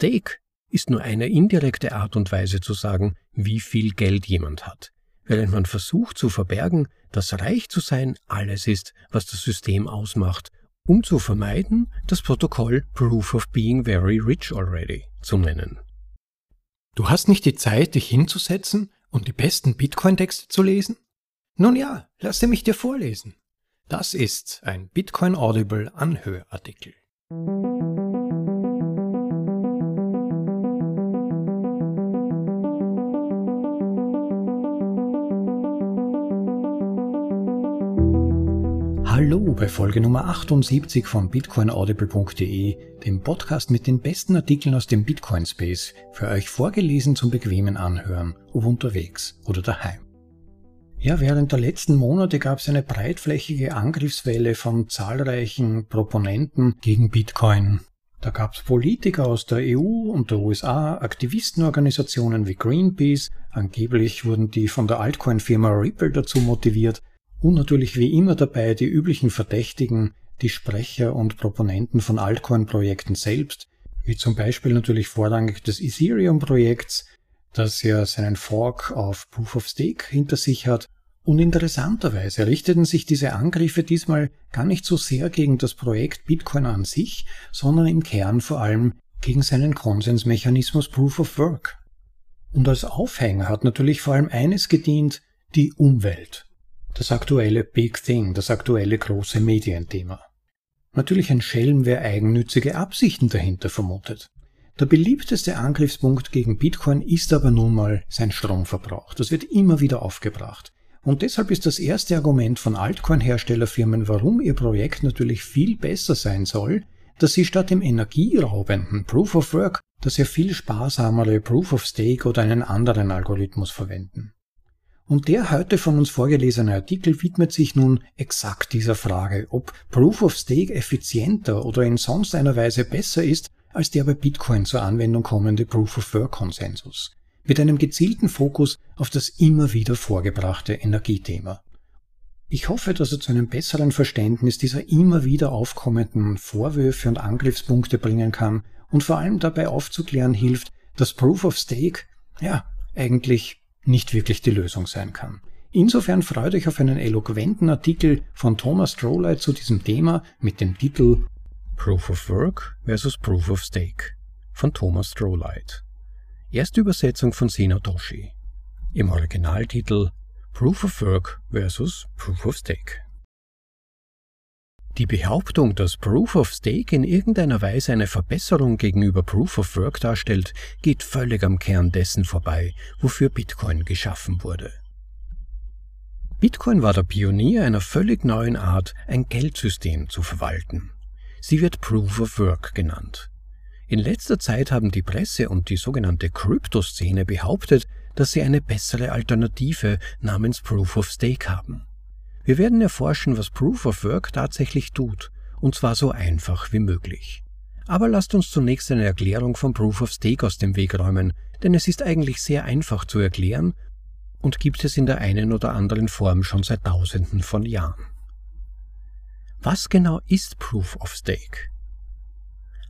Stake ist nur eine indirekte Art und Weise zu sagen, wie viel Geld jemand hat, während man versucht zu verbergen, dass reich zu sein alles ist, was das System ausmacht, um zu vermeiden, das Protokoll Proof of Being Very Rich Already zu nennen. Du hast nicht die Zeit, dich hinzusetzen und die besten Bitcoin-Texte zu lesen? Nun ja, lasse mich dir vorlesen. Das ist ein Bitcoin Audible Anhörartikel. Bei Folge Nummer 78 von bitcoinaudible.de, dem Podcast mit den besten Artikeln aus dem Bitcoin Space, für euch vorgelesen zum bequemen Anhören, ob unterwegs oder daheim. Ja, während der letzten Monate gab es eine breitflächige Angriffswelle von zahlreichen Proponenten gegen Bitcoin. Da gab es Politiker aus der EU und der USA, Aktivistenorganisationen wie Greenpeace, angeblich wurden die von der Altcoin-Firma Ripple dazu motiviert, und natürlich wie immer dabei die üblichen Verdächtigen, die Sprecher und Proponenten von Altcoin-Projekten selbst, wie zum Beispiel natürlich vorrangig des Ethereum-Projekts, das ja seinen Fork auf Proof of Stake hinter sich hat. Und interessanterweise richteten sich diese Angriffe diesmal gar nicht so sehr gegen das Projekt Bitcoin an sich, sondern im Kern vor allem gegen seinen Konsensmechanismus Proof of Work. Und als Aufhänger hat natürlich vor allem eines gedient, die Umwelt das aktuelle Big Thing, das aktuelle große Medienthema. Natürlich ein Schelm, wer eigennützige Absichten dahinter vermutet. Der beliebteste Angriffspunkt gegen Bitcoin ist aber nun mal sein Stromverbrauch. Das wird immer wieder aufgebracht. Und deshalb ist das erste Argument von Altcoin-Herstellerfirmen, warum ihr Projekt natürlich viel besser sein soll, dass sie statt dem energieraubenden Proof of Work das ja viel sparsamere Proof of Stake oder einen anderen Algorithmus verwenden. Und der heute von uns vorgelesene Artikel widmet sich nun exakt dieser Frage, ob Proof of Stake effizienter oder in sonst einer Weise besser ist als der bei Bitcoin zur Anwendung kommende Proof of Work Konsensus, mit einem gezielten Fokus auf das immer wieder vorgebrachte Energiethema. Ich hoffe, dass er zu einem besseren Verständnis dieser immer wieder aufkommenden Vorwürfe und Angriffspunkte bringen kann und vor allem dabei aufzuklären hilft, dass Proof of Stake, ja, eigentlich nicht wirklich die Lösung sein kann. Insofern freut euch auf einen eloquenten Artikel von Thomas Strollite zu diesem Thema mit dem Titel Proof of Work versus Proof of Stake von Thomas Strollite. Erste Übersetzung von Senotoshi. Im Originaltitel Proof of Work versus Proof of Stake. Die Behauptung, dass Proof of Stake in irgendeiner Weise eine Verbesserung gegenüber Proof of Work darstellt, geht völlig am Kern dessen vorbei, wofür Bitcoin geschaffen wurde. Bitcoin war der Pionier einer völlig neuen Art, ein Geldsystem zu verwalten. Sie wird Proof of Work genannt. In letzter Zeit haben die Presse und die sogenannte Kryptoszene behauptet, dass sie eine bessere Alternative namens Proof of Stake haben. Wir werden erforschen, was Proof of Work tatsächlich tut, und zwar so einfach wie möglich. Aber lasst uns zunächst eine Erklärung von Proof of Stake aus dem Weg räumen, denn es ist eigentlich sehr einfach zu erklären und gibt es in der einen oder anderen Form schon seit Tausenden von Jahren. Was genau ist Proof of Stake?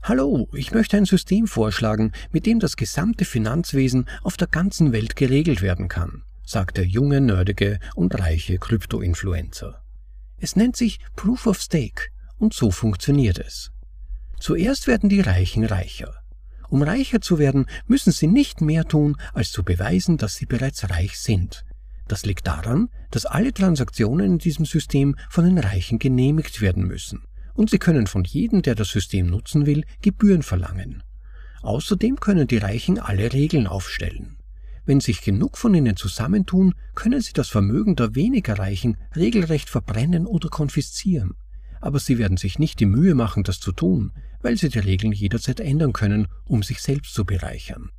Hallo, ich möchte ein System vorschlagen, mit dem das gesamte Finanzwesen auf der ganzen Welt geregelt werden kann sagt der junge, nerdige und reiche Krypto-Influencer. Es nennt sich Proof of Stake und so funktioniert es. Zuerst werden die Reichen reicher. Um reicher zu werden, müssen sie nicht mehr tun, als zu beweisen, dass sie bereits reich sind. Das liegt daran, dass alle Transaktionen in diesem System von den Reichen genehmigt werden müssen. Und sie können von jedem, der das System nutzen will, Gebühren verlangen. Außerdem können die Reichen alle Regeln aufstellen. Wenn sich genug von ihnen zusammentun, können sie das Vermögen der weniger Reichen regelrecht verbrennen oder konfiszieren. Aber sie werden sich nicht die Mühe machen, das zu tun, weil sie die Regeln jederzeit ändern können, um sich selbst zu bereichern.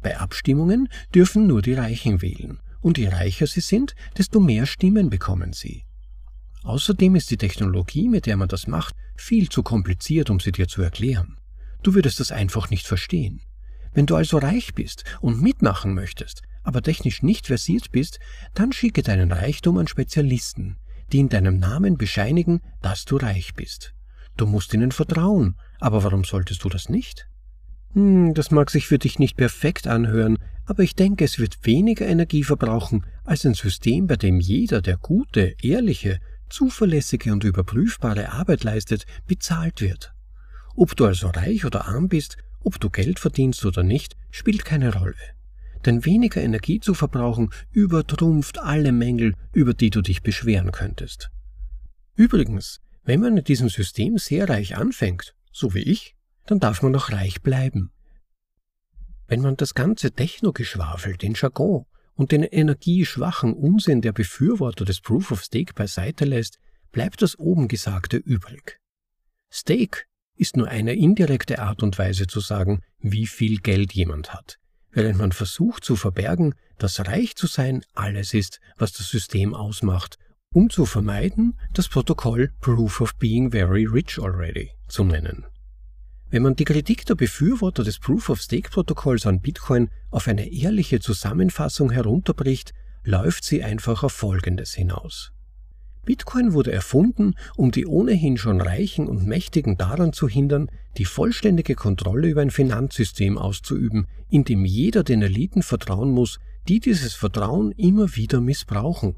Bei Abstimmungen dürfen nur die Reichen wählen, und je reicher sie sind, desto mehr Stimmen bekommen sie. Außerdem ist die Technologie, mit der man das macht, viel zu kompliziert, um sie dir zu erklären. Du würdest das einfach nicht verstehen. Wenn du also reich bist und mitmachen möchtest, aber technisch nicht versiert bist, dann schicke deinen Reichtum an Spezialisten, die in deinem Namen bescheinigen, dass du reich bist. Du musst ihnen vertrauen, aber warum solltest du das nicht? Hm, das mag sich für dich nicht perfekt anhören, aber ich denke, es wird weniger Energie verbrauchen als ein System, bei dem jeder, der gute, ehrliche, zuverlässige und überprüfbare Arbeit leistet, bezahlt wird. Ob du also reich oder arm bist, ob du Geld verdienst oder nicht, spielt keine Rolle. Denn weniger Energie zu verbrauchen übertrumpft alle Mängel, über die du dich beschweren könntest. Übrigens, wenn man in diesem System sehr reich anfängt, so wie ich, dann darf man auch reich bleiben. Wenn man das ganze Technogeschwafel, den Jargon und den energieschwachen Unsinn der Befürworter des Proof of Stake beiseite lässt, bleibt das oben Gesagte übrig. Stake ist nur eine indirekte Art und Weise zu sagen, wie viel Geld jemand hat, während man versucht zu verbergen, dass reich zu sein alles ist, was das System ausmacht, um zu vermeiden, das Protokoll Proof of Being Very Rich Already zu nennen. Wenn man die Kritik der Befürworter des Proof-of-Stake-Protokolls an Bitcoin auf eine ehrliche Zusammenfassung herunterbricht, läuft sie einfach auf Folgendes hinaus. Bitcoin wurde erfunden, um die ohnehin schon Reichen und Mächtigen daran zu hindern, die vollständige Kontrolle über ein Finanzsystem auszuüben, in dem jeder den Eliten vertrauen muss, die dieses Vertrauen immer wieder missbrauchen.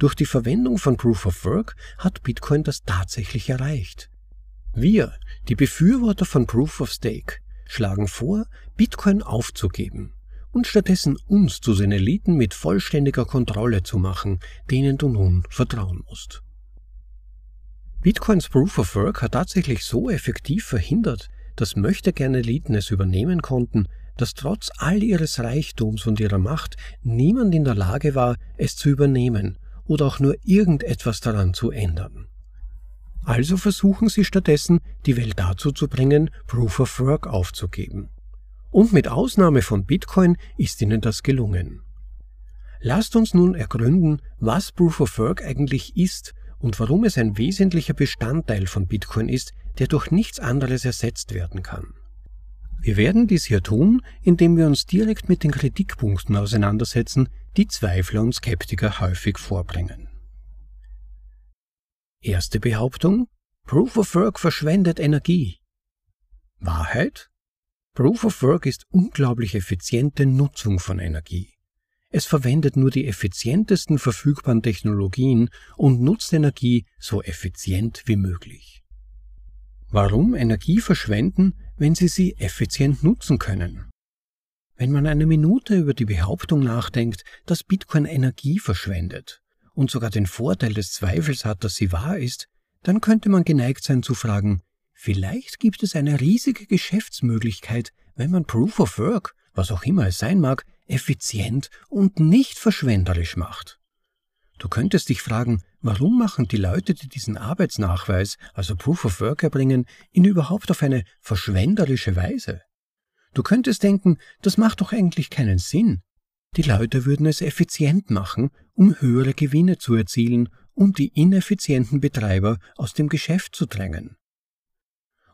Durch die Verwendung von Proof of Work hat Bitcoin das tatsächlich erreicht. Wir, die Befürworter von Proof of Stake, schlagen vor, Bitcoin aufzugeben und stattdessen uns zu den Eliten mit vollständiger Kontrolle zu machen, denen du nun vertrauen musst. Bitcoins Proof of Work hat tatsächlich so effektiv verhindert, dass möchtegern Eliten es übernehmen konnten, dass trotz all ihres Reichtums und ihrer Macht niemand in der Lage war, es zu übernehmen oder auch nur irgendetwas daran zu ändern. Also versuchen sie stattdessen, die Welt dazu zu bringen, Proof of Work aufzugeben. Und mit Ausnahme von Bitcoin ist ihnen das gelungen. Lasst uns nun ergründen, was Proof of Work eigentlich ist und warum es ein wesentlicher Bestandteil von Bitcoin ist, der durch nichts anderes ersetzt werden kann. Wir werden dies hier tun, indem wir uns direkt mit den Kritikpunkten auseinandersetzen, die Zweifler und Skeptiker häufig vorbringen. Erste Behauptung. Proof of Work verschwendet Energie. Wahrheit? Proof of Work ist unglaublich effiziente Nutzung von Energie. Es verwendet nur die effizientesten verfügbaren Technologien und nutzt Energie so effizient wie möglich. Warum Energie verschwenden, wenn Sie sie effizient nutzen können? Wenn man eine Minute über die Behauptung nachdenkt, dass Bitcoin Energie verschwendet, und sogar den Vorteil des Zweifels hat, dass sie wahr ist, dann könnte man geneigt sein zu fragen, vielleicht gibt es eine riesige Geschäftsmöglichkeit, wenn man Proof of Work, was auch immer es sein mag, effizient und nicht verschwenderisch macht. Du könntest dich fragen, warum machen die Leute, die diesen Arbeitsnachweis, also Proof of Work erbringen, ihn überhaupt auf eine verschwenderische Weise? Du könntest denken, das macht doch eigentlich keinen Sinn. Die Leute würden es effizient machen, um höhere Gewinne zu erzielen und die ineffizienten Betreiber aus dem Geschäft zu drängen.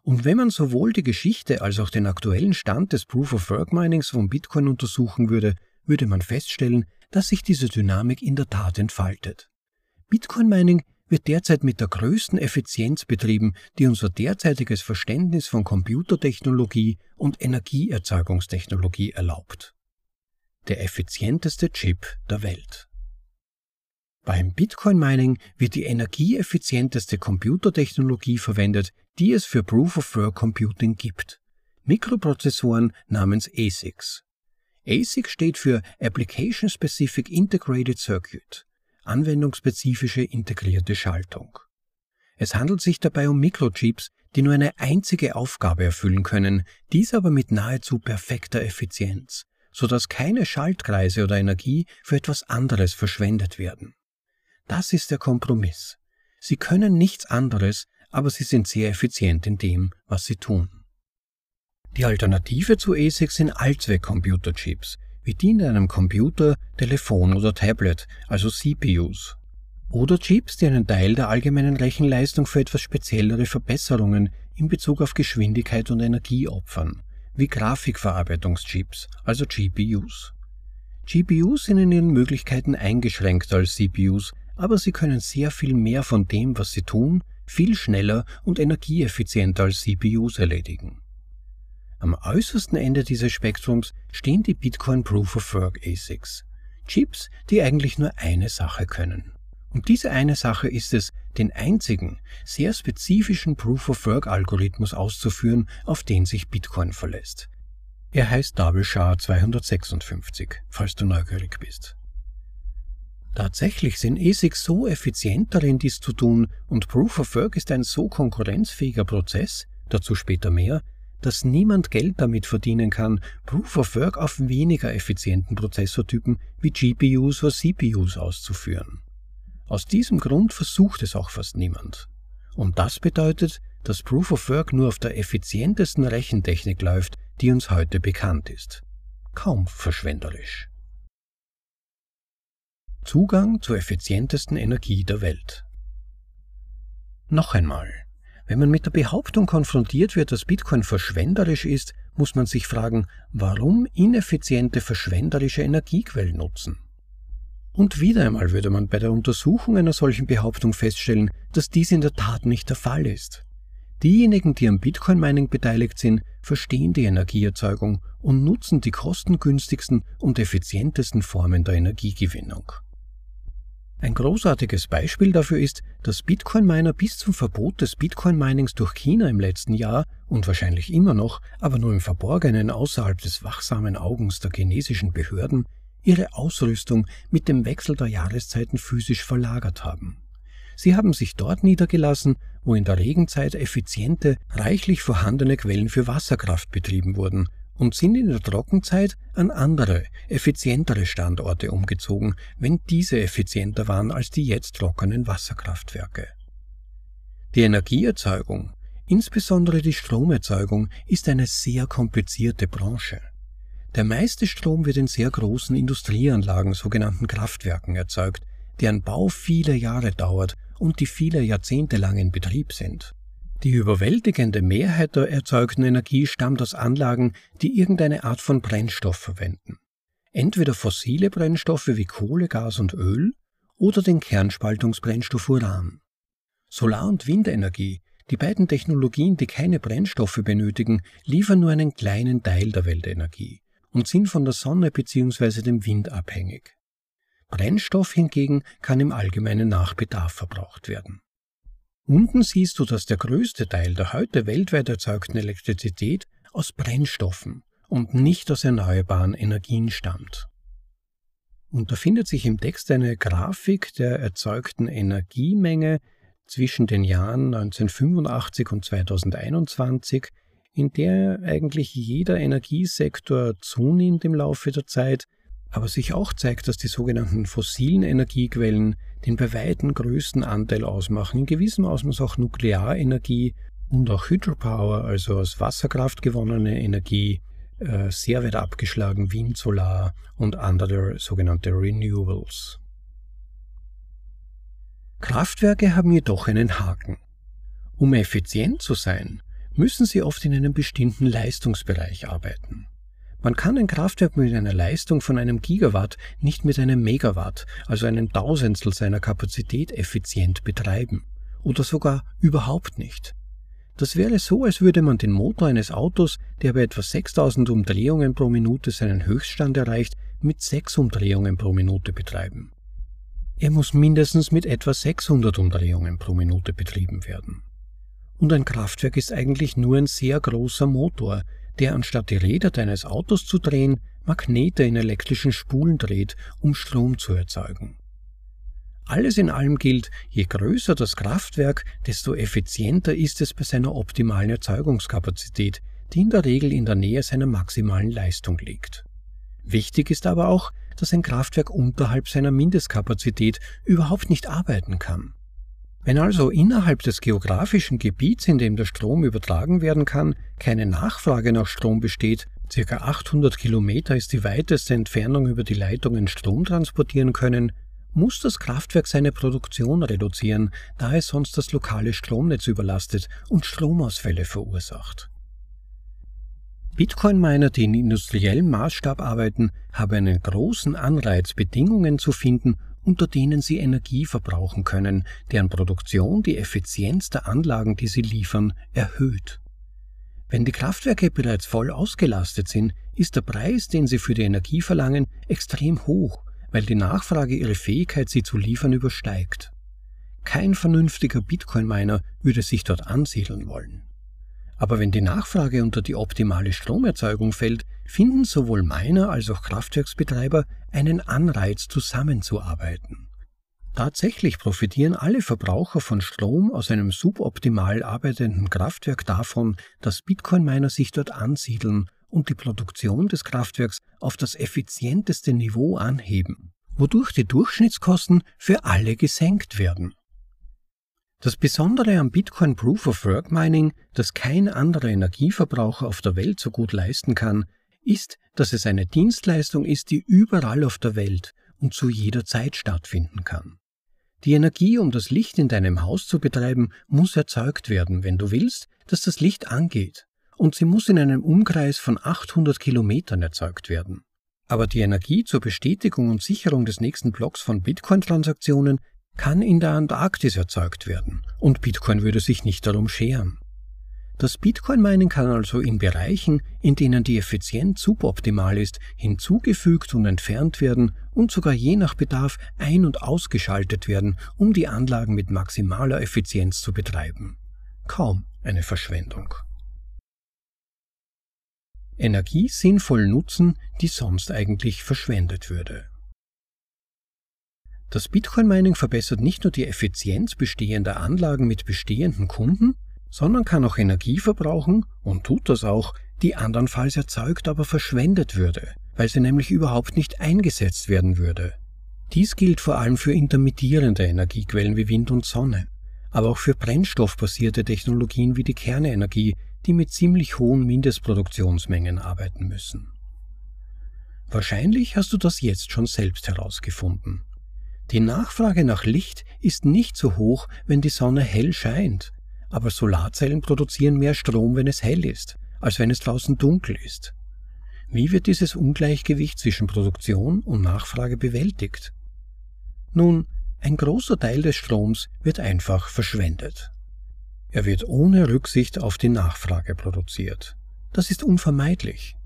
Und wenn man sowohl die Geschichte als auch den aktuellen Stand des Proof of Work Minings von Bitcoin untersuchen würde, würde man feststellen, dass sich diese Dynamik in der Tat entfaltet. Bitcoin Mining wird derzeit mit der größten Effizienz betrieben, die unser derzeitiges Verständnis von Computertechnologie und Energieerzeugungstechnologie erlaubt der effizienteste Chip der Welt. Beim Bitcoin Mining wird die energieeffizienteste Computertechnologie verwendet, die es für Proof of Work Computing gibt. Mikroprozessoren namens ASICs. ASIC steht für Application Specific Integrated Circuit, anwendungsspezifische integrierte Schaltung. Es handelt sich dabei um Mikrochips, die nur eine einzige Aufgabe erfüllen können, dies aber mit nahezu perfekter Effizienz sodass keine Schaltkreise oder Energie für etwas anderes verschwendet werden. Das ist der Kompromiss. Sie können nichts anderes, aber sie sind sehr effizient in dem, was sie tun. Die Alternative zu ASIC sind Allzweck-Computerchips, wie die in einem Computer, Telefon oder Tablet, also CPUs. Oder Chips, die einen Teil der allgemeinen Rechenleistung für etwas speziellere Verbesserungen in Bezug auf Geschwindigkeit und Energie opfern, wie Grafikverarbeitungschips, also GPUs. GPUs sind in ihren Möglichkeiten eingeschränkter als CPUs, aber sie können sehr viel mehr von dem, was sie tun, viel schneller und energieeffizienter als CPUs erledigen. Am äußersten Ende dieses Spektrums stehen die Bitcoin Proof of Work ASICs. Chips, die eigentlich nur eine Sache können. Und diese eine Sache ist es, den einzigen, sehr spezifischen Proof-of-Work-Algorithmus auszuführen, auf den sich Bitcoin verlässt. Er heißt Double SHA 256, falls du neugierig bist. Tatsächlich sind ASICs so effizient darin, dies zu tun, und Proof of Work ist ein so konkurrenzfähiger Prozess, dazu später mehr, dass niemand Geld damit verdienen kann, Proof of Work auf weniger effizienten Prozessortypen wie GPUs oder CPUs auszuführen. Aus diesem Grund versucht es auch fast niemand. Und das bedeutet, dass Proof of Work nur auf der effizientesten Rechentechnik läuft, die uns heute bekannt ist. Kaum verschwenderisch. Zugang zur effizientesten Energie der Welt. Noch einmal, wenn man mit der Behauptung konfrontiert wird, dass Bitcoin verschwenderisch ist, muss man sich fragen, warum ineffiziente verschwenderische Energiequellen nutzen. Und wieder einmal würde man bei der Untersuchung einer solchen Behauptung feststellen, dass dies in der Tat nicht der Fall ist. Diejenigen, die am Bitcoin-Mining beteiligt sind, verstehen die Energieerzeugung und nutzen die kostengünstigsten und effizientesten Formen der Energiegewinnung. Ein großartiges Beispiel dafür ist, dass Bitcoin-Miner bis zum Verbot des Bitcoin-Minings durch China im letzten Jahr und wahrscheinlich immer noch, aber nur im Verborgenen außerhalb des wachsamen Augens der chinesischen Behörden, ihre Ausrüstung mit dem Wechsel der Jahreszeiten physisch verlagert haben. Sie haben sich dort niedergelassen, wo in der Regenzeit effiziente, reichlich vorhandene Quellen für Wasserkraft betrieben wurden und sind in der Trockenzeit an andere, effizientere Standorte umgezogen, wenn diese effizienter waren als die jetzt trockenen Wasserkraftwerke. Die Energieerzeugung, insbesondere die Stromerzeugung, ist eine sehr komplizierte Branche. Der meiste Strom wird in sehr großen Industrieanlagen, sogenannten Kraftwerken, erzeugt, deren Bau viele Jahre dauert und die viele Jahrzehnte lang in Betrieb sind. Die überwältigende Mehrheit der erzeugten Energie stammt aus Anlagen, die irgendeine Art von Brennstoff verwenden. Entweder fossile Brennstoffe wie Kohle, Gas und Öl oder den Kernspaltungsbrennstoff Uran. Solar- und Windenergie, die beiden Technologien, die keine Brennstoffe benötigen, liefern nur einen kleinen Teil der Weltenergie und sind von der Sonne bzw. dem Wind abhängig. Brennstoff hingegen kann im allgemeinen nach Bedarf verbraucht werden. Unten siehst du, dass der größte Teil der heute weltweit erzeugten Elektrizität aus Brennstoffen und nicht aus erneuerbaren Energien stammt. Und da findet sich im Text eine Grafik der erzeugten Energiemenge zwischen den Jahren 1985 und 2021 in der eigentlich jeder Energiesektor zunimmt im Laufe der Zeit, aber sich auch zeigt, dass die sogenannten fossilen Energiequellen den bei weitem größten Anteil ausmachen, in gewissem Ausmaß auch Nuklearenergie und auch Hydropower, also aus Wasserkraft gewonnene Energie, äh, sehr weit abgeschlagen Wind, Solar und andere sogenannte Renewables. Kraftwerke haben jedoch einen Haken. Um effizient zu sein, müssen sie oft in einem bestimmten Leistungsbereich arbeiten. Man kann ein Kraftwerk mit einer Leistung von einem Gigawatt nicht mit einem Megawatt, also einem Tausendstel seiner Kapazität effizient betreiben. Oder sogar überhaupt nicht. Das wäre so, als würde man den Motor eines Autos, der bei etwa 6000 Umdrehungen pro Minute seinen Höchststand erreicht, mit 6 Umdrehungen pro Minute betreiben. Er muss mindestens mit etwa 600 Umdrehungen pro Minute betrieben werden. Und ein Kraftwerk ist eigentlich nur ein sehr großer Motor, der anstatt die Räder deines Autos zu drehen, Magnete in elektrischen Spulen dreht, um Strom zu erzeugen. Alles in allem gilt, je größer das Kraftwerk, desto effizienter ist es bei seiner optimalen Erzeugungskapazität, die in der Regel in der Nähe seiner maximalen Leistung liegt. Wichtig ist aber auch, dass ein Kraftwerk unterhalb seiner Mindestkapazität überhaupt nicht arbeiten kann. Wenn also innerhalb des geografischen Gebiets, in dem der Strom übertragen werden kann, keine Nachfrage nach Strom besteht, circa 800 Kilometer ist die weiteste Entfernung über die Leitungen Strom transportieren können, muss das Kraftwerk seine Produktion reduzieren, da es sonst das lokale Stromnetz überlastet und Stromausfälle verursacht. Bitcoin-Miner, die in industriellem Maßstab arbeiten, haben einen großen Anreiz, Bedingungen zu finden, unter denen sie Energie verbrauchen können, deren Produktion die Effizienz der Anlagen, die sie liefern, erhöht. Wenn die Kraftwerke bereits voll ausgelastet sind, ist der Preis, den sie für die Energie verlangen, extrem hoch, weil die Nachfrage ihre Fähigkeit, sie zu liefern, übersteigt. Kein vernünftiger Bitcoin-Miner würde sich dort ansiedeln wollen. Aber wenn die Nachfrage unter die optimale Stromerzeugung fällt, finden sowohl Miner als auch Kraftwerksbetreiber einen Anreiz, zusammenzuarbeiten. Tatsächlich profitieren alle Verbraucher von Strom aus einem suboptimal arbeitenden Kraftwerk davon, dass Bitcoin-Miner sich dort ansiedeln und die Produktion des Kraftwerks auf das effizienteste Niveau anheben, wodurch die Durchschnittskosten für alle gesenkt werden. Das Besondere am Bitcoin Proof of Work Mining, das kein anderer Energieverbraucher auf der Welt so gut leisten kann, ist, dass es eine Dienstleistung ist, die überall auf der Welt und zu jeder Zeit stattfinden kann. Die Energie, um das Licht in deinem Haus zu betreiben, muss erzeugt werden, wenn du willst, dass das Licht angeht, und sie muss in einem Umkreis von 800 Kilometern erzeugt werden. Aber die Energie zur Bestätigung und Sicherung des nächsten Blocks von Bitcoin-Transaktionen kann in der Antarktis erzeugt werden und Bitcoin würde sich nicht darum scheren. Das Bitcoin-Mining kann also in Bereichen, in denen die Effizienz suboptimal ist, hinzugefügt und entfernt werden und sogar je nach Bedarf ein- und ausgeschaltet werden, um die Anlagen mit maximaler Effizienz zu betreiben. Kaum eine Verschwendung. Energie sinnvoll nutzen, die sonst eigentlich verschwendet würde. Das Bitcoin-Mining verbessert nicht nur die Effizienz bestehender Anlagen mit bestehenden Kunden, sondern kann auch Energie verbrauchen und tut das auch, die andernfalls erzeugt, aber verschwendet würde, weil sie nämlich überhaupt nicht eingesetzt werden würde. Dies gilt vor allem für intermittierende Energiequellen wie Wind und Sonne, aber auch für brennstoffbasierte Technologien wie die Kernenergie, die mit ziemlich hohen Mindestproduktionsmengen arbeiten müssen. Wahrscheinlich hast du das jetzt schon selbst herausgefunden. Die Nachfrage nach Licht ist nicht so hoch, wenn die Sonne hell scheint, aber Solarzellen produzieren mehr Strom, wenn es hell ist, als wenn es draußen dunkel ist. Wie wird dieses Ungleichgewicht zwischen Produktion und Nachfrage bewältigt? Nun, ein großer Teil des Stroms wird einfach verschwendet. Er wird ohne Rücksicht auf die Nachfrage produziert. Das ist unvermeidlich.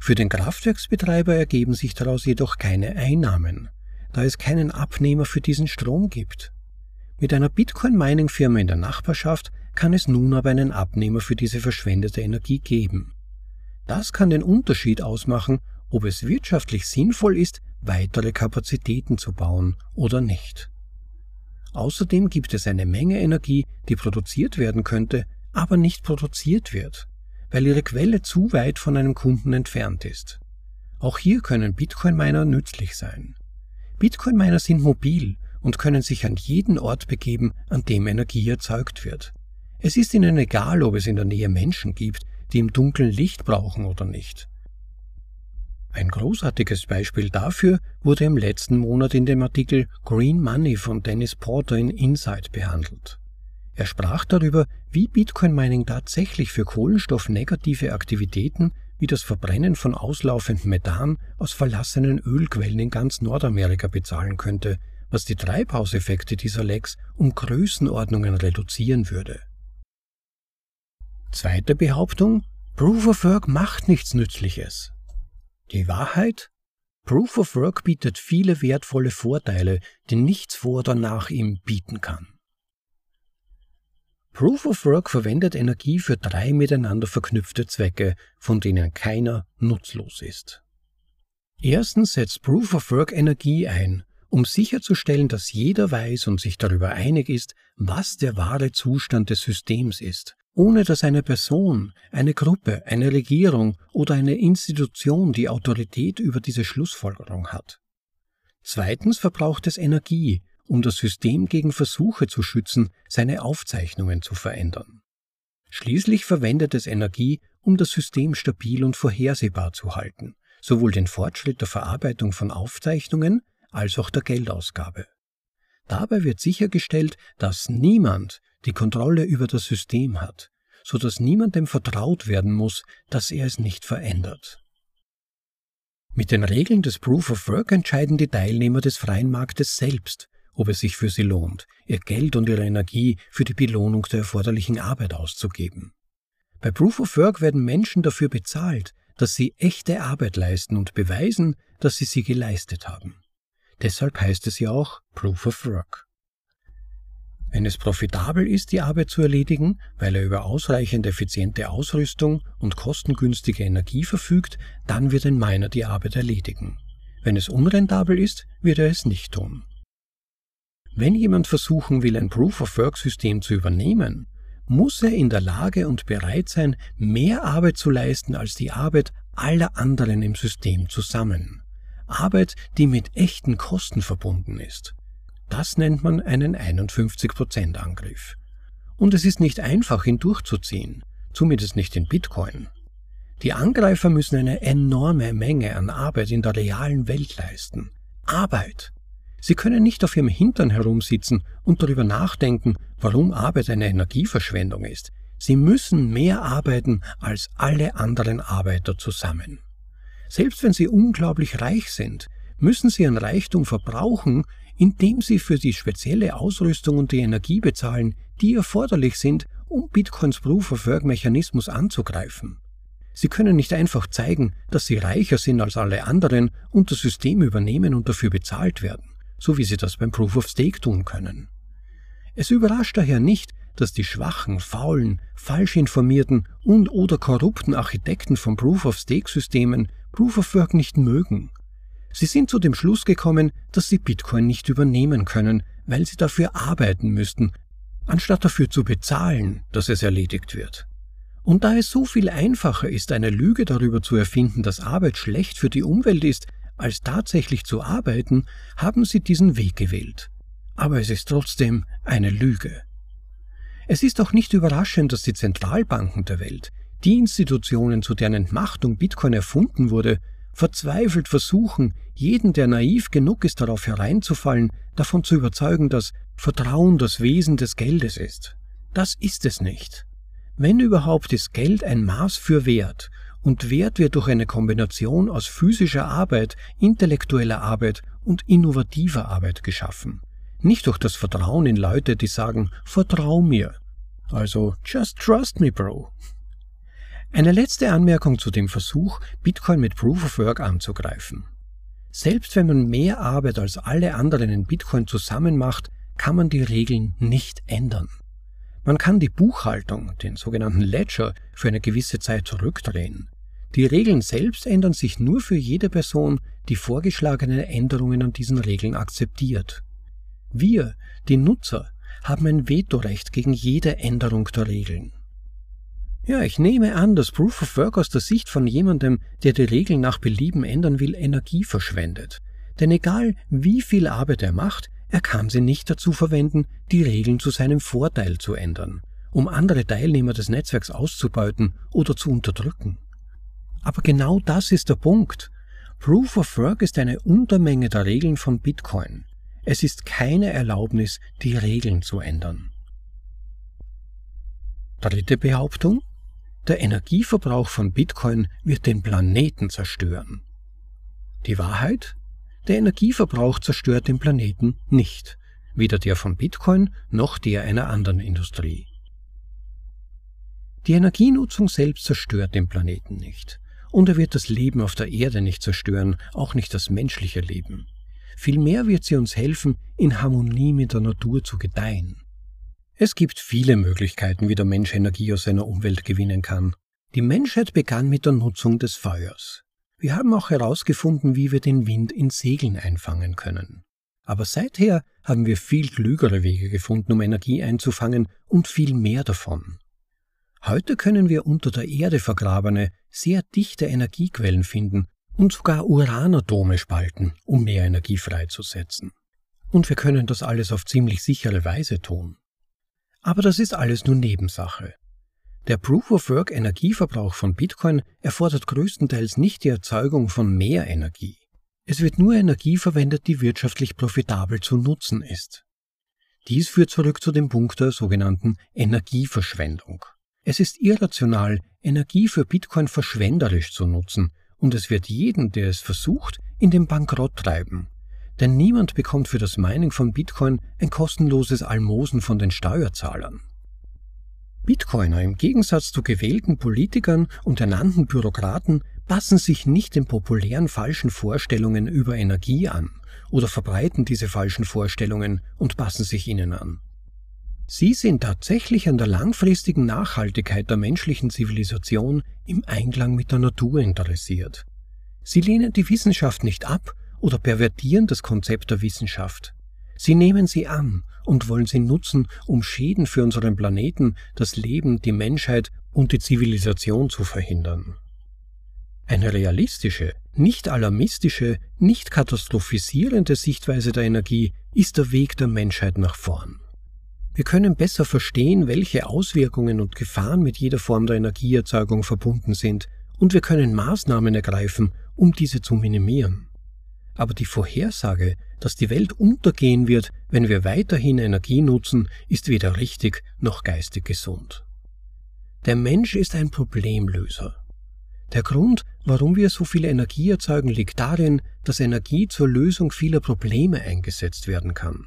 Für den Kraftwerksbetreiber ergeben sich daraus jedoch keine Einnahmen, da es keinen Abnehmer für diesen Strom gibt. Mit einer Bitcoin-Mining-Firma in der Nachbarschaft kann es nun aber einen Abnehmer für diese verschwendete Energie geben. Das kann den Unterschied ausmachen, ob es wirtschaftlich sinnvoll ist, weitere Kapazitäten zu bauen oder nicht. Außerdem gibt es eine Menge Energie, die produziert werden könnte, aber nicht produziert wird, weil ihre Quelle zu weit von einem Kunden entfernt ist. Auch hier können Bitcoin-Miner nützlich sein. Bitcoin-Miner sind mobil und können sich an jeden Ort begeben, an dem Energie erzeugt wird. Es ist ihnen egal, ob es in der Nähe Menschen gibt, die im Dunkeln Licht brauchen oder nicht. Ein großartiges Beispiel dafür wurde im letzten Monat in dem Artikel Green Money von Dennis Porter in Insight behandelt. Er sprach darüber, wie Bitcoin Mining tatsächlich für kohlenstoffnegative Aktivitäten wie das Verbrennen von auslaufendem Methan aus verlassenen Ölquellen in ganz Nordamerika bezahlen könnte, was die Treibhauseffekte dieser Lecks um Größenordnungen reduzieren würde. Zweite Behauptung, Proof of Work macht nichts Nützliches. Die Wahrheit? Proof of Work bietet viele wertvolle Vorteile, die nichts vor oder nach ihm bieten kann. Proof of Work verwendet Energie für drei miteinander verknüpfte Zwecke, von denen keiner nutzlos ist. Erstens setzt Proof of Work Energie ein, um sicherzustellen, dass jeder weiß und sich darüber einig ist, was der wahre Zustand des Systems ist, ohne dass eine Person, eine Gruppe, eine Regierung oder eine Institution die Autorität über diese Schlussfolgerung hat. Zweitens verbraucht es Energie, um das System gegen Versuche zu schützen, seine Aufzeichnungen zu verändern. Schließlich verwendet es Energie, um das System stabil und vorhersehbar zu halten, sowohl den Fortschritt der Verarbeitung von Aufzeichnungen als auch der Geldausgabe. Dabei wird sichergestellt, dass niemand die Kontrolle über das System hat, so dass niemandem vertraut werden muss, dass er es nicht verändert. Mit den Regeln des Proof of Work entscheiden die Teilnehmer des freien Marktes selbst, ob es sich für sie lohnt, ihr Geld und ihre Energie für die Belohnung der erforderlichen Arbeit auszugeben. Bei Proof of Work werden Menschen dafür bezahlt, dass sie echte Arbeit leisten und beweisen, dass sie sie geleistet haben. Deshalb heißt es ja auch Proof of Work. Wenn es profitabel ist, die Arbeit zu erledigen, weil er über ausreichend effiziente Ausrüstung und kostengünstige Energie verfügt, dann wird ein Miner die Arbeit erledigen. Wenn es unrentabel ist, wird er es nicht tun. Wenn jemand versuchen will, ein Proof-of-Work-System zu übernehmen, muss er in der Lage und bereit sein, mehr Arbeit zu leisten als die Arbeit aller anderen im System zusammen. Arbeit, die mit echten Kosten verbunden ist. Das nennt man einen 51%-Angriff. Und es ist nicht einfach, ihn durchzuziehen, zumindest nicht in Bitcoin. Die Angreifer müssen eine enorme Menge an Arbeit in der realen Welt leisten. Arbeit. Sie können nicht auf ihrem Hintern herumsitzen und darüber nachdenken, warum Arbeit eine Energieverschwendung ist. Sie müssen mehr arbeiten als alle anderen Arbeiter zusammen. Selbst wenn sie unglaublich reich sind, müssen sie ihren Reichtum verbrauchen, indem sie für die spezielle Ausrüstung und die Energie bezahlen, die erforderlich sind, um Bitcoins Proof-of-Work-Mechanismus anzugreifen. Sie können nicht einfach zeigen, dass sie reicher sind als alle anderen und das System übernehmen und dafür bezahlt werden, so wie sie das beim Proof of Stake tun können. Es überrascht daher nicht, dass die schwachen, faulen, falsch informierten und oder korrupten Architekten von Proof of Stake Systemen Proof of Work nicht mögen Sie sind zu dem Schluss gekommen, dass sie Bitcoin nicht übernehmen können, weil sie dafür arbeiten müssten, anstatt dafür zu bezahlen, dass es erledigt wird. Und da es so viel einfacher ist, eine Lüge darüber zu erfinden, dass Arbeit schlecht für die Umwelt ist, als tatsächlich zu arbeiten, haben sie diesen Weg gewählt. Aber es ist trotzdem eine Lüge. Es ist auch nicht überraschend, dass die Zentralbanken der Welt, die Institutionen, zu deren Entmachtung Bitcoin erfunden wurde, verzweifelt versuchen, jeden, der naiv genug ist, darauf hereinzufallen, davon zu überzeugen, dass Vertrauen das Wesen des Geldes ist. Das ist es nicht. Wenn überhaupt ist Geld ein Maß für Wert, und Wert wird durch eine Kombination aus physischer Arbeit, intellektueller Arbeit und innovativer Arbeit geschaffen. Nicht durch das Vertrauen in Leute, die sagen, vertrau mir. Also, just trust me, Bro. Eine letzte Anmerkung zu dem Versuch, Bitcoin mit Proof of Work anzugreifen. Selbst wenn man mehr Arbeit als alle anderen in Bitcoin zusammen macht, kann man die Regeln nicht ändern. Man kann die Buchhaltung, den sogenannten Ledger, für eine gewisse Zeit zurückdrehen. Die Regeln selbst ändern sich nur für jede Person, die vorgeschlagene Änderungen an diesen Regeln akzeptiert. Wir, die Nutzer, haben ein Vetorecht gegen jede Änderung der Regeln. Ja, ich nehme an, dass Proof of Work aus der Sicht von jemandem, der die Regeln nach Belieben ändern will, Energie verschwendet. Denn egal wie viel Arbeit er macht, er kann sie nicht dazu verwenden, die Regeln zu seinem Vorteil zu ändern, um andere Teilnehmer des Netzwerks auszubeuten oder zu unterdrücken. Aber genau das ist der Punkt. Proof of Work ist eine Untermenge der Regeln von Bitcoin. Es ist keine Erlaubnis, die Regeln zu ändern. Dritte Behauptung. Der Energieverbrauch von Bitcoin wird den Planeten zerstören. Die Wahrheit? Der Energieverbrauch zerstört den Planeten nicht, weder der von Bitcoin noch der einer anderen Industrie. Die Energienutzung selbst zerstört den Planeten nicht, und er wird das Leben auf der Erde nicht zerstören, auch nicht das menschliche Leben. Vielmehr wird sie uns helfen, in Harmonie mit der Natur zu gedeihen. Es gibt viele Möglichkeiten, wie der Mensch Energie aus seiner Umwelt gewinnen kann. Die Menschheit begann mit der Nutzung des Feuers. Wir haben auch herausgefunden, wie wir den Wind in Segeln einfangen können. Aber seither haben wir viel klügere Wege gefunden, um Energie einzufangen und viel mehr davon. Heute können wir unter der Erde vergrabene, sehr dichte Energiequellen finden und sogar Uranatome spalten, um mehr Energie freizusetzen. Und wir können das alles auf ziemlich sichere Weise tun. Aber das ist alles nur Nebensache. Der Proof-of-Work Energieverbrauch von Bitcoin erfordert größtenteils nicht die Erzeugung von mehr Energie. Es wird nur Energie verwendet, die wirtschaftlich profitabel zu nutzen ist. Dies führt zurück zu dem Punkt der sogenannten Energieverschwendung. Es ist irrational, Energie für Bitcoin verschwenderisch zu nutzen, und es wird jeden, der es versucht, in den Bankrott treiben, denn niemand bekommt für das Mining von Bitcoin ein kostenloses Almosen von den Steuerzahlern. Bitcoiner im Gegensatz zu gewählten Politikern und ernannten Bürokraten passen sich nicht den populären falschen Vorstellungen über Energie an oder verbreiten diese falschen Vorstellungen und passen sich ihnen an. Sie sind tatsächlich an der langfristigen Nachhaltigkeit der menschlichen Zivilisation im Einklang mit der Natur interessiert. Sie lehnen die Wissenschaft nicht ab oder pervertieren das Konzept der Wissenschaft. Sie nehmen sie an und wollen sie nutzen, um Schäden für unseren Planeten, das Leben, die Menschheit und die Zivilisation zu verhindern. Eine realistische, nicht alarmistische, nicht katastrophisierende Sichtweise der Energie ist der Weg der Menschheit nach vorn. Wir können besser verstehen, welche Auswirkungen und Gefahren mit jeder Form der Energieerzeugung verbunden sind, und wir können Maßnahmen ergreifen, um diese zu minimieren. Aber die Vorhersage, dass die Welt untergehen wird, wenn wir weiterhin Energie nutzen, ist weder richtig noch geistig gesund. Der Mensch ist ein Problemlöser. Der Grund, warum wir so viel Energie erzeugen, liegt darin, dass Energie zur Lösung vieler Probleme eingesetzt werden kann.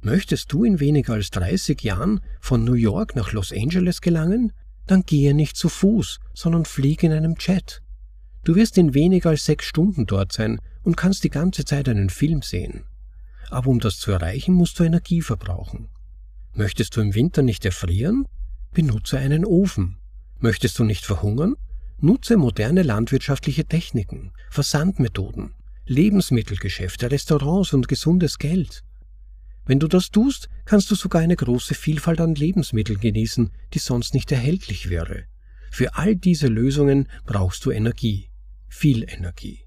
Möchtest du in weniger als 30 Jahren von New York nach Los Angeles gelangen? Dann gehe nicht zu Fuß, sondern fliege in einem Jet. Du wirst in weniger als sechs Stunden dort sein und kannst die ganze Zeit einen Film sehen. Aber um das zu erreichen, musst du Energie verbrauchen. Möchtest du im Winter nicht erfrieren? Benutze einen Ofen. Möchtest du nicht verhungern? Nutze moderne landwirtschaftliche Techniken, Versandmethoden, Lebensmittelgeschäfte, Restaurants und gesundes Geld. Wenn du das tust, kannst du sogar eine große Vielfalt an Lebensmitteln genießen, die sonst nicht erhältlich wäre. Für all diese Lösungen brauchst du Energie, viel Energie.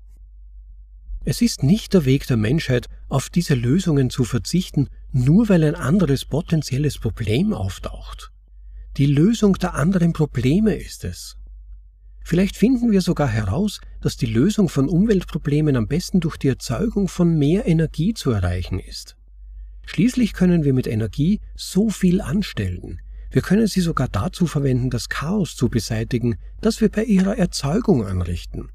Es ist nicht der Weg der Menschheit, auf diese Lösungen zu verzichten, nur weil ein anderes potenzielles Problem auftaucht. Die Lösung der anderen Probleme ist es. Vielleicht finden wir sogar heraus, dass die Lösung von Umweltproblemen am besten durch die Erzeugung von mehr Energie zu erreichen ist. Schließlich können wir mit Energie so viel anstellen. Wir können sie sogar dazu verwenden, das Chaos zu beseitigen, das wir bei ihrer Erzeugung anrichten.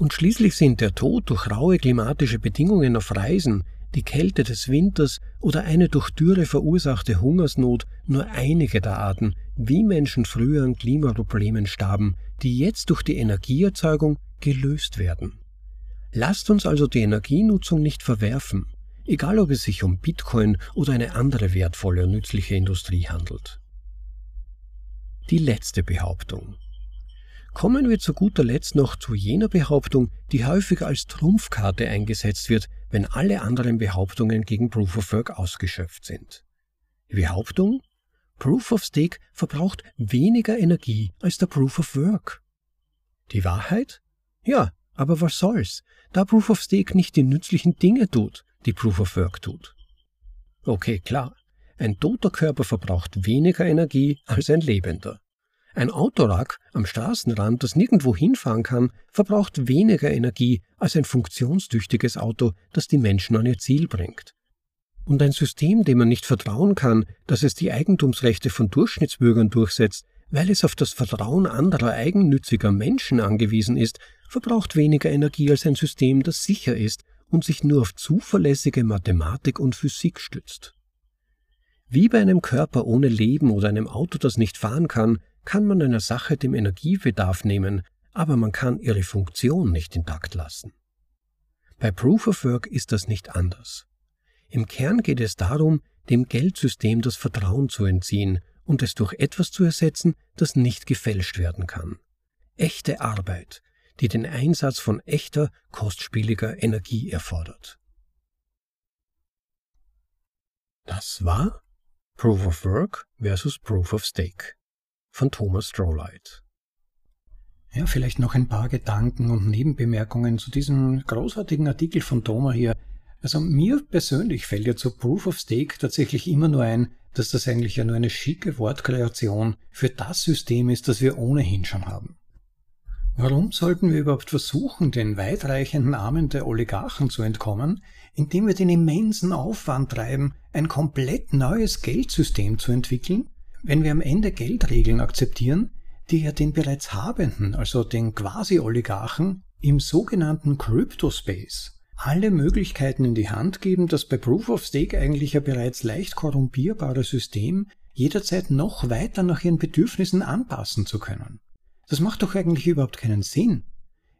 Und schließlich sind der Tod durch raue klimatische Bedingungen auf Reisen, die Kälte des Winters oder eine durch Dürre verursachte Hungersnot nur einige der Arten, wie Menschen früher an Klimaproblemen starben, die jetzt durch die Energieerzeugung gelöst werden. Lasst uns also die Energienutzung nicht verwerfen, egal ob es sich um Bitcoin oder eine andere wertvolle und nützliche Industrie handelt. Die letzte Behauptung. Kommen wir zu guter Letzt noch zu jener Behauptung, die häufig als Trumpfkarte eingesetzt wird, wenn alle anderen Behauptungen gegen Proof of Work ausgeschöpft sind. Die Behauptung, Proof of Stake verbraucht weniger Energie als der Proof of Work. Die Wahrheit? Ja, aber was soll's, da Proof of Stake nicht die nützlichen Dinge tut, die Proof of Work tut. Okay, klar, ein toter Körper verbraucht weniger Energie als ein lebender. Ein Autorad am Straßenrand, das nirgendwo hinfahren kann, verbraucht weniger Energie als ein funktionstüchtiges Auto, das die Menschen an ihr Ziel bringt. Und ein System, dem man nicht vertrauen kann, dass es die Eigentumsrechte von Durchschnittsbürgern durchsetzt, weil es auf das Vertrauen anderer eigennütziger Menschen angewiesen ist, verbraucht weniger Energie als ein System, das sicher ist und sich nur auf zuverlässige Mathematik und Physik stützt. Wie bei einem Körper ohne Leben oder einem Auto, das nicht fahren kann, kann man einer Sache dem Energiebedarf nehmen, aber man kann ihre Funktion nicht intakt lassen. Bei Proof of Work ist das nicht anders. Im Kern geht es darum, dem Geldsystem das Vertrauen zu entziehen und es durch etwas zu ersetzen, das nicht gefälscht werden kann. Echte Arbeit, die den Einsatz von echter, kostspieliger Energie erfordert. Das war Proof of Work versus Proof of Stake von Thomas Strohlight. Ja, vielleicht noch ein paar Gedanken und Nebenbemerkungen zu diesem großartigen Artikel von Thomas hier. Also mir persönlich fällt ja zu Proof of Stake tatsächlich immer nur ein, dass das eigentlich ja nur eine schicke Wortkreation für das System ist, das wir ohnehin schon haben. Warum sollten wir überhaupt versuchen, den weitreichenden Armen der Oligarchen zu entkommen, indem wir den immensen Aufwand treiben, ein komplett neues Geldsystem zu entwickeln, wenn wir am Ende Geldregeln akzeptieren, die ja den bereits Habenden, also den Quasi-Oligarchen, im sogenannten Crypto-Space alle Möglichkeiten in die Hand geben, das bei Proof of Stake eigentlich ja bereits leicht korrumpierbare System jederzeit noch weiter nach ihren Bedürfnissen anpassen zu können. Das macht doch eigentlich überhaupt keinen Sinn.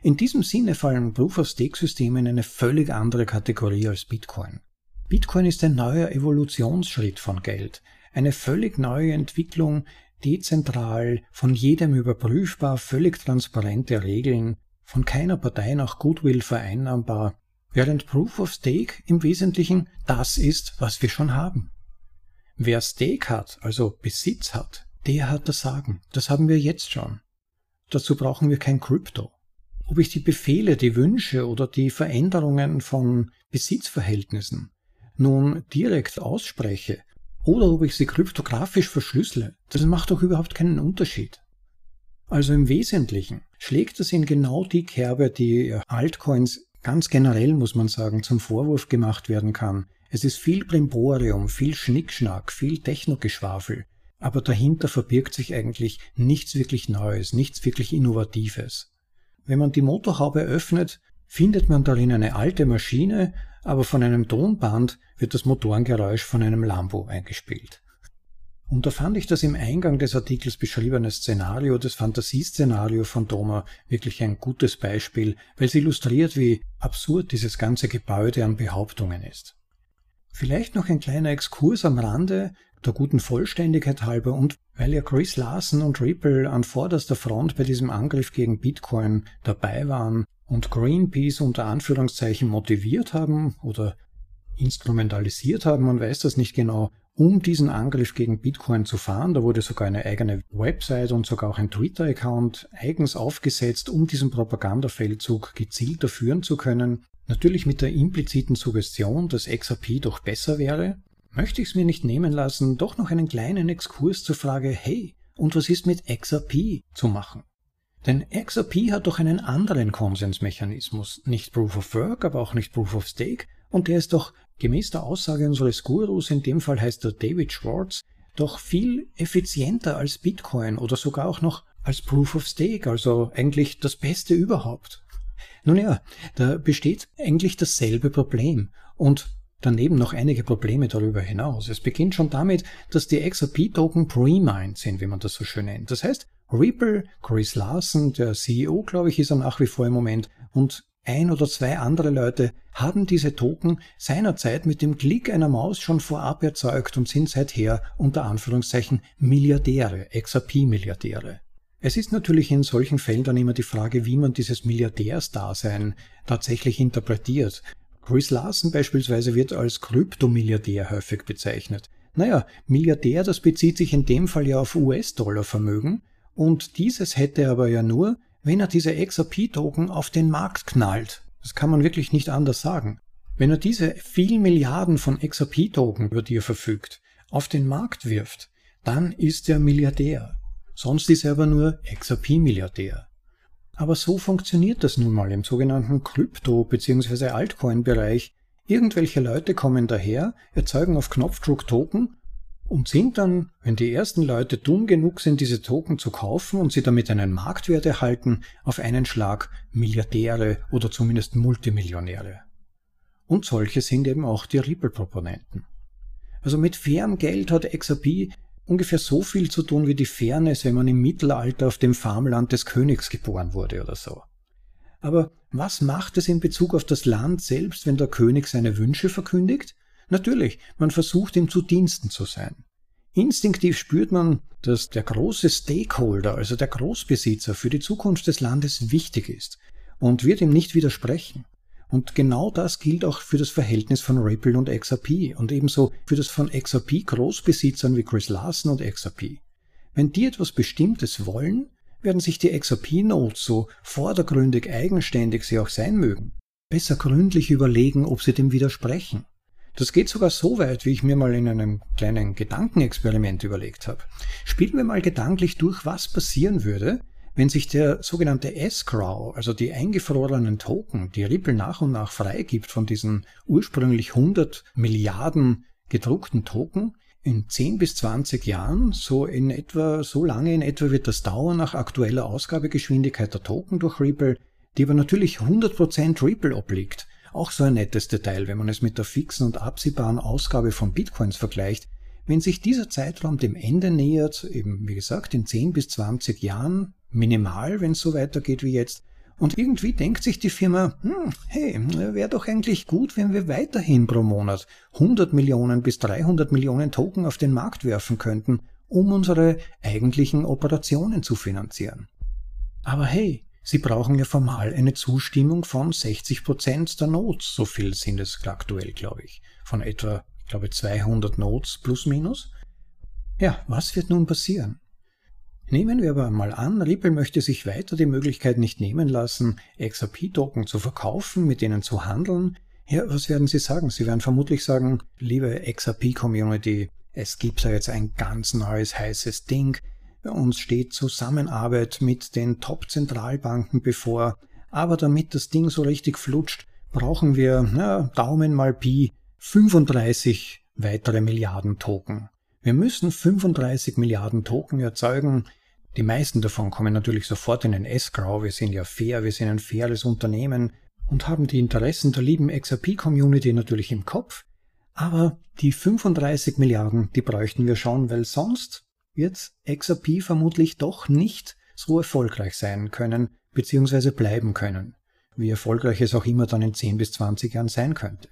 In diesem Sinne fallen Proof-of-Stake-Systeme in eine völlig andere Kategorie als Bitcoin. Bitcoin ist ein neuer Evolutionsschritt von Geld, eine völlig neue Entwicklung, dezentral, von jedem überprüfbar, völlig transparente Regeln, von keiner Partei nach Goodwill vereinnahmbar, während Proof of Stake im Wesentlichen das ist, was wir schon haben. Wer Stake hat, also Besitz hat, der hat das Sagen. Das haben wir jetzt schon. Dazu brauchen wir kein Krypto. Ob ich die Befehle, die Wünsche oder die Veränderungen von Besitzverhältnissen nun direkt ausspreche oder ob ich sie kryptografisch verschlüssele, das macht doch überhaupt keinen Unterschied. Also im Wesentlichen schlägt es in genau die Kerbe, die Altcoins ganz generell, muss man sagen, zum Vorwurf gemacht werden kann. Es ist viel Brimborium, viel Schnickschnack, viel Technogeschwafel, aber dahinter verbirgt sich eigentlich nichts wirklich Neues, nichts wirklich Innovatives. Wenn man die Motorhaube öffnet, findet man darin eine alte Maschine, aber von einem Tonband wird das Motorengeräusch von einem Lambo eingespielt. Und da fand ich das im Eingang des Artikels beschriebene Szenario, das Fantasieszenario von Doma, wirklich ein gutes Beispiel, weil es illustriert, wie absurd dieses ganze Gebäude an Behauptungen ist. Vielleicht noch ein kleiner Exkurs am Rande, der guten Vollständigkeit halber und weil ja Chris Larsen und Ripple an vorderster Front bei diesem Angriff gegen Bitcoin dabei waren und Greenpeace unter Anführungszeichen motiviert haben oder instrumentalisiert haben, man weiß das nicht genau, um diesen Angriff gegen Bitcoin zu fahren. Da wurde sogar eine eigene Website und sogar auch ein Twitter-Account eigens aufgesetzt, um diesen Propagandafeldzug gezielter führen zu können. Natürlich mit der impliziten Suggestion, dass XRP doch besser wäre, möchte ich es mir nicht nehmen lassen, doch noch einen kleinen Exkurs zur Frage, hey, und was ist mit XRP zu machen? Denn XRP hat doch einen anderen Konsensmechanismus, nicht Proof of Work, aber auch nicht Proof of Stake, und der ist doch gemäß der Aussage unseres Gurus, in dem Fall heißt er David Schwartz, doch viel effizienter als Bitcoin oder sogar auch noch als Proof of Stake, also eigentlich das Beste überhaupt. Nun ja, da besteht eigentlich dasselbe Problem und daneben noch einige Probleme darüber hinaus. Es beginnt schon damit, dass die XRP-Token pre-mined sind, wie man das so schön nennt. Das heißt, Ripple, Chris Larsen, der CEO, glaube ich, ist er nach wie vor im Moment, und ein oder zwei andere Leute haben diese Token seinerzeit mit dem Klick einer Maus schon vorab erzeugt und sind seither unter Anführungszeichen Milliardäre, XRP-Milliardäre. Es ist natürlich in solchen Fällen dann immer die Frage, wie man dieses Milliardärsdasein tatsächlich interpretiert. Chris Larsen beispielsweise wird als Kryptomilliardär häufig bezeichnet. Naja, Milliardär, das bezieht sich in dem Fall ja auf US-Dollar-Vermögen, und dieses hätte er aber ja nur, wenn er diese XRP-Token auf den Markt knallt. Das kann man wirklich nicht anders sagen. Wenn er diese vielen Milliarden von XRP-Token, über die er verfügt, auf den Markt wirft, dann ist er Milliardär. Sonst ist er aber nur XRP-Milliardär. Aber so funktioniert das nun mal im sogenannten Krypto- bzw. Altcoin-Bereich. Irgendwelche Leute kommen daher, erzeugen auf Knopfdruck Token und sind dann, wenn die ersten Leute dumm genug sind, diese Token zu kaufen und sie damit einen Marktwert erhalten, auf einen Schlag Milliardäre oder zumindest Multimillionäre. Und solche sind eben auch die Ripple-Proponenten. Also mit fairem Geld hat XRP ungefähr so viel zu tun wie die Fairness, wenn man im Mittelalter auf dem Farmland des Königs geboren wurde oder so. Aber was macht es in Bezug auf das Land selbst, wenn der König seine Wünsche verkündigt? Natürlich, man versucht ihm zu Diensten zu sein. Instinktiv spürt man, dass der große Stakeholder, also der Großbesitzer für die Zukunft des Landes wichtig ist und wird ihm nicht widersprechen. Und genau das gilt auch für das Verhältnis von Ripple und XRP und ebenso für das von XRP Großbesitzern wie Chris Larsen und XRP. Wenn die etwas Bestimmtes wollen, werden sich die XRP-Nodes, so vordergründig eigenständig sie auch sein mögen, besser gründlich überlegen, ob sie dem widersprechen. Das geht sogar so weit, wie ich mir mal in einem kleinen Gedankenexperiment überlegt habe. Spielen wir mal gedanklich durch, was passieren würde, wenn sich der sogenannte Escrow, also die eingefrorenen Token, die Ripple nach und nach freigibt von diesen ursprünglich 100 Milliarden gedruckten Token, in 10 bis 20 Jahren, so in etwa, so lange in etwa wird das dauern nach aktueller Ausgabegeschwindigkeit der Token durch Ripple, die aber natürlich 100% Ripple obliegt. Auch so ein nettes Detail, wenn man es mit der fixen und absehbaren Ausgabe von Bitcoins vergleicht. Wenn sich dieser Zeitraum dem Ende nähert, eben wie gesagt in 10 bis 20 Jahren, minimal, wenn es so weitergeht wie jetzt, und irgendwie denkt sich die Firma, hm, hey, wäre doch eigentlich gut, wenn wir weiterhin pro Monat 100 Millionen bis 300 Millionen Token auf den Markt werfen könnten, um unsere eigentlichen Operationen zu finanzieren. Aber hey, Sie brauchen ja formal eine Zustimmung von 60 Prozent der Nodes. So viel sind es aktuell, glaube ich. Von etwa, ich glaube, 200 Nodes plus minus. Ja, was wird nun passieren? Nehmen wir aber mal an, Ripple möchte sich weiter die Möglichkeit nicht nehmen lassen, XRP-Token zu verkaufen, mit denen zu handeln. Ja, was werden Sie sagen? Sie werden vermutlich sagen, liebe XRP-Community, es gibt da jetzt ein ganz neues heißes Ding. Uns steht Zusammenarbeit mit den Top-Zentralbanken bevor. Aber damit das Ding so richtig flutscht, brauchen wir, na, Daumen mal Pi, 35 weitere Milliarden Token. Wir müssen 35 Milliarden Token erzeugen, die meisten davon kommen natürlich sofort in den Escrow. Wir sind ja fair, wir sind ein faires Unternehmen und haben die Interessen der lieben XRP-Community natürlich im Kopf. Aber die 35 Milliarden, die bräuchten wir schon, weil sonst wird XRP vermutlich doch nicht so erfolgreich sein können, beziehungsweise bleiben können. Wie erfolgreich es auch immer dann in 10 bis 20 Jahren sein könnte.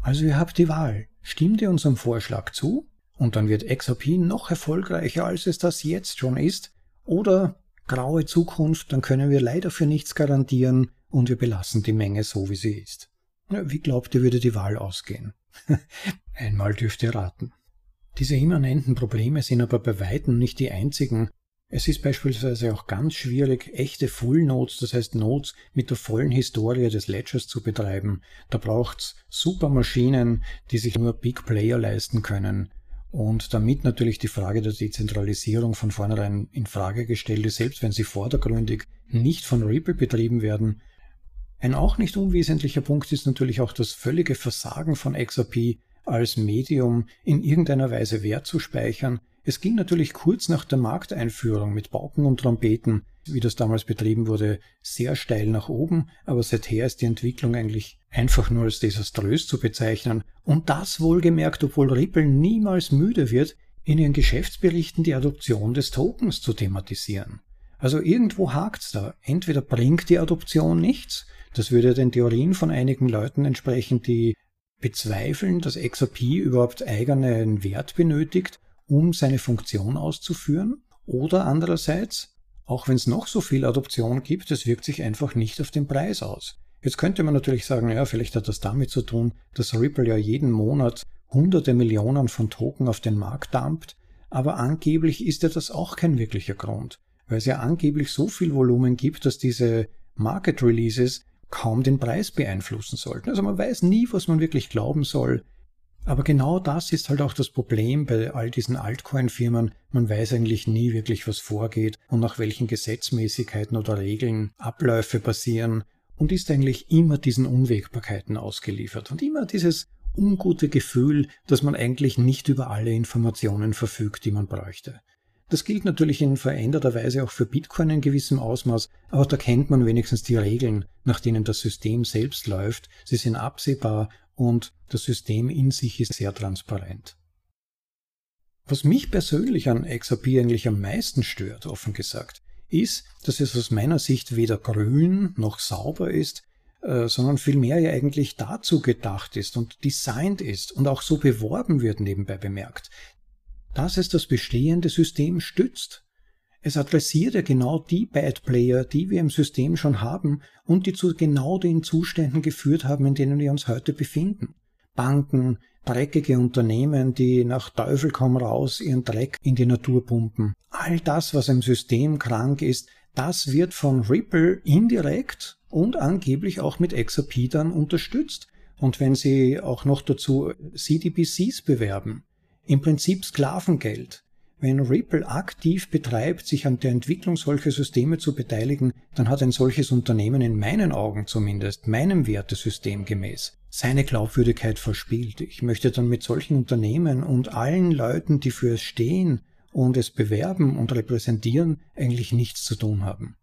Also ihr habt die Wahl. Stimmt ihr unserem Vorschlag zu? Und dann wird XRP noch erfolgreicher, als es das jetzt schon ist, oder graue Zukunft, dann können wir leider für nichts garantieren und wir belassen die Menge so, wie sie ist. Wie glaubt ihr, würde die Wahl ausgehen? Einmal dürft ihr raten. Diese immanenten Probleme sind aber bei weitem nicht die einzigen. Es ist beispielsweise auch ganz schwierig, echte Full Nodes, das heißt Nodes mit der vollen Historie des Ledgers zu betreiben. Da braucht's super Maschinen, die sich nur Big Player leisten können. Und damit natürlich die Frage der Dezentralisierung von vornherein in Frage gestellt ist, selbst wenn sie vordergründig nicht von Ripple betrieben werden. Ein auch nicht unwesentlicher Punkt ist natürlich auch das völlige Versagen von XRP als Medium in irgendeiner Weise Wert zu speichern, es ging natürlich kurz nach der Markteinführung mit Pauken und Trompeten, wie das damals betrieben wurde, sehr steil nach oben, aber seither ist die Entwicklung eigentlich einfach nur als desaströs zu bezeichnen und das wohlgemerkt, obwohl Ripple niemals müde wird, in ihren Geschäftsberichten die Adoption des Tokens zu thematisieren. Also irgendwo hakt's da. Entweder bringt die Adoption nichts, das würde den Theorien von einigen Leuten entsprechen, die bezweifeln, dass XRP überhaupt eigenen Wert benötigt, um seine Funktion auszuführen. Oder andererseits, auch wenn es noch so viel Adoption gibt, es wirkt sich einfach nicht auf den Preis aus. Jetzt könnte man natürlich sagen, ja, vielleicht hat das damit zu tun, dass Ripple ja jeden Monat hunderte Millionen von Token auf den Markt dumpt, aber angeblich ist ja das auch kein wirklicher Grund, weil es ja angeblich so viel Volumen gibt, dass diese Market Releases kaum den Preis beeinflussen sollten. Also man weiß nie, was man wirklich glauben soll. Aber genau das ist halt auch das Problem bei all diesen Altcoin-Firmen. Man weiß eigentlich nie wirklich, was vorgeht und nach welchen Gesetzmäßigkeiten oder Regeln Abläufe passieren und ist eigentlich immer diesen Unwägbarkeiten ausgeliefert und immer dieses ungute Gefühl, dass man eigentlich nicht über alle Informationen verfügt, die man bräuchte. Das gilt natürlich in veränderter Weise auch für Bitcoin in gewissem Ausmaß, aber da kennt man wenigstens die Regeln, nach denen das System selbst läuft. Sie sind absehbar und das System in sich ist sehr transparent. Was mich persönlich an XRP eigentlich am meisten stört, offen gesagt, ist, dass es aus meiner Sicht weder grün noch sauber ist, äh, sondern vielmehr ja eigentlich dazu gedacht ist und designt ist und auch so beworben wird nebenbei bemerkt, dass es das bestehende System stützt. Es adressiert ja genau die Bad Player, die wir im System schon haben und die zu genau den Zuständen geführt haben, in denen wir uns heute befinden. Banken, dreckige Unternehmen, die nach Teufel komm raus ihren Dreck in die Natur pumpen. All das, was im System krank ist, das wird von Ripple indirekt und angeblich auch mit XRP dann unterstützt. Und wenn sie auch noch dazu CDBCs bewerben, im Prinzip Sklavengeld, wenn Ripple aktiv betreibt, sich an der Entwicklung solcher Systeme zu beteiligen, dann hat ein solches Unternehmen in meinen Augen zumindest, meinem Wertesystem gemäß, seine Glaubwürdigkeit verspielt. Ich möchte dann mit solchen Unternehmen und allen Leuten, die für es stehen und es bewerben und repräsentieren, eigentlich nichts zu tun haben.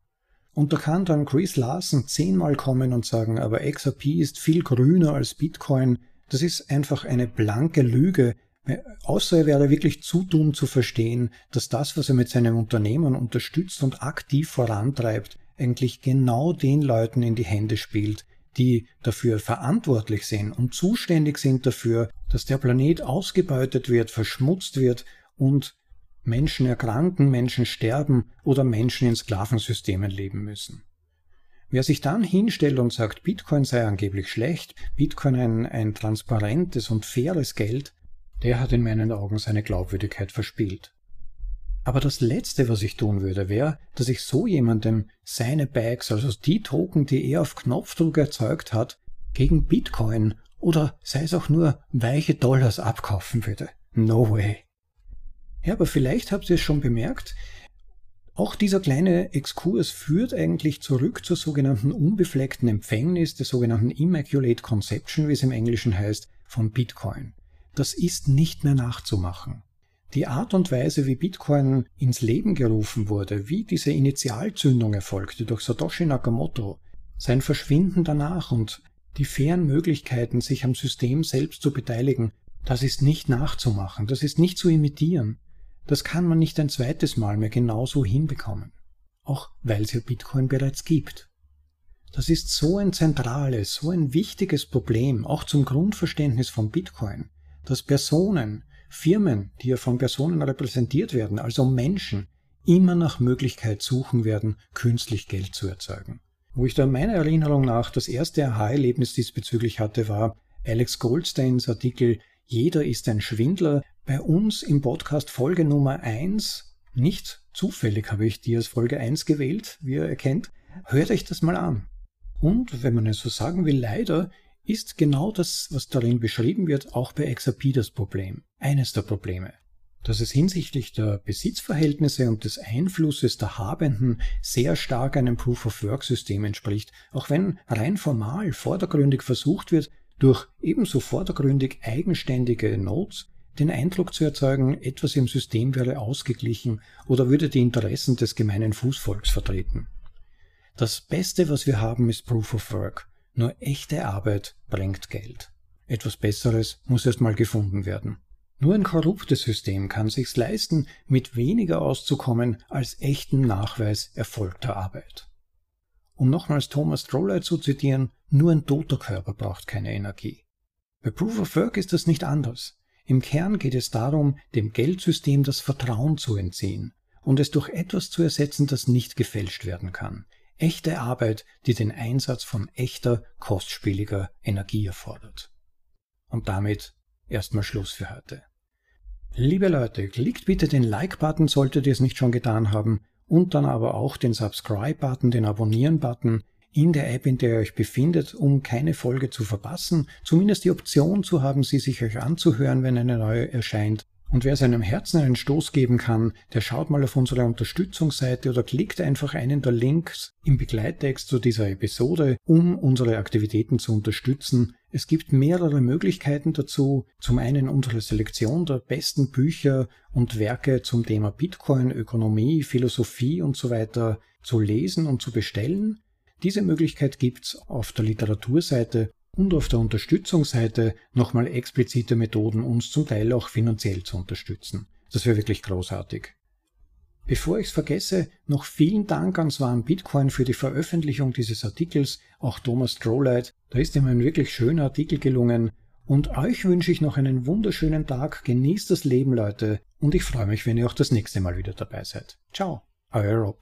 Und da kann dann Chris Larsen zehnmal kommen und sagen, aber XRP ist viel grüner als Bitcoin. Das ist einfach eine blanke Lüge, Außer er wäre wirklich zu dumm zu verstehen, dass das, was er mit seinem Unternehmen unterstützt und aktiv vorantreibt, eigentlich genau den Leuten in die Hände spielt, die dafür verantwortlich sind und zuständig sind dafür, dass der Planet ausgebeutet wird, verschmutzt wird und Menschen erkranken, Menschen sterben oder Menschen in Sklavensystemen leben müssen. Wer sich dann hinstellt und sagt, Bitcoin sei angeblich schlecht, Bitcoin ein, ein transparentes und faires Geld, der hat in meinen Augen seine Glaubwürdigkeit verspielt. Aber das Letzte, was ich tun würde, wäre, dass ich so jemandem seine Bags, also die Token, die er auf Knopfdruck erzeugt hat, gegen Bitcoin oder sei es auch nur weiche Dollars abkaufen würde. No way. Ja, aber vielleicht habt ihr es schon bemerkt, auch dieser kleine Exkurs führt eigentlich zurück zur sogenannten unbefleckten Empfängnis, der sogenannten Immaculate Conception, wie es im Englischen heißt, von Bitcoin. Das ist nicht mehr nachzumachen. Die Art und Weise, wie Bitcoin ins Leben gerufen wurde, wie diese Initialzündung erfolgte durch Satoshi Nakamoto, sein Verschwinden danach und die fairen Möglichkeiten, sich am System selbst zu beteiligen, das ist nicht nachzumachen, das ist nicht zu imitieren. Das kann man nicht ein zweites Mal mehr genauso hinbekommen. Auch weil es ja Bitcoin bereits gibt. Das ist so ein zentrales, so ein wichtiges Problem, auch zum Grundverständnis von Bitcoin, dass Personen, Firmen, die ja von Personen repräsentiert werden, also Menschen, immer nach Möglichkeit suchen werden, künstlich Geld zu erzeugen. Wo ich da meiner Erinnerung nach das erste Aha-Erlebnis diesbezüglich hatte, war Alex Goldsteins Artikel Jeder ist ein Schwindler. Bei uns im Podcast Folge Nummer 1, nicht zufällig habe ich die als Folge 1 gewählt, wie ihr erkennt, hört euch das mal an. Und wenn man es so sagen will, leider ist genau das, was darin beschrieben wird, auch bei XRP das Problem. Eines der Probleme. Dass es hinsichtlich der Besitzverhältnisse und des Einflusses der Habenden sehr stark einem Proof-of-Work-System entspricht, auch wenn rein formal vordergründig versucht wird, durch ebenso vordergründig eigenständige Nodes den Eindruck zu erzeugen, etwas im System wäre ausgeglichen oder würde die Interessen des gemeinen Fußvolks vertreten. Das Beste, was wir haben, ist Proof of Work. Nur echte Arbeit bringt Geld. Etwas Besseres muss erst mal gefunden werden. Nur ein korruptes System kann sich's leisten, mit weniger auszukommen als echten Nachweis erfolgter Arbeit. Um nochmals Thomas Trolley zu zitieren, nur ein toter Körper braucht keine Energie. Bei Proof of Work ist das nicht anders. Im Kern geht es darum, dem Geldsystem das Vertrauen zu entziehen und es durch etwas zu ersetzen, das nicht gefälscht werden kann. Echte Arbeit, die den Einsatz von echter, kostspieliger Energie erfordert. Und damit erstmal Schluss für heute. Liebe Leute, klickt bitte den Like-Button, solltet ihr es nicht schon getan haben, und dann aber auch den Subscribe-Button, den Abonnieren-Button in der App, in der ihr euch befindet, um keine Folge zu verpassen, zumindest die Option zu haben, sie sich euch anzuhören, wenn eine neue erscheint und wer seinem Herzen einen Stoß geben kann, der schaut mal auf unsere Unterstützungsseite oder klickt einfach einen der Links im Begleittext zu dieser Episode, um unsere Aktivitäten zu unterstützen. Es gibt mehrere Möglichkeiten dazu. Zum einen unsere Selektion der besten Bücher und Werke zum Thema Bitcoin, Ökonomie, Philosophie und so weiter zu lesen und zu bestellen. Diese Möglichkeit gibt's auf der Literaturseite und auf der Unterstützungsseite nochmal explizite Methoden, uns zum Teil auch finanziell zu unterstützen. Das wäre wirklich großartig. Bevor ich es vergesse, noch vielen Dank an Swan Bitcoin für die Veröffentlichung dieses Artikels, auch Thomas Trollight, da ist ihm ein wirklich schöner Artikel gelungen. Und euch wünsche ich noch einen wunderschönen Tag, genießt das Leben, Leute, und ich freue mich, wenn ihr auch das nächste Mal wieder dabei seid. Ciao, euer Rob.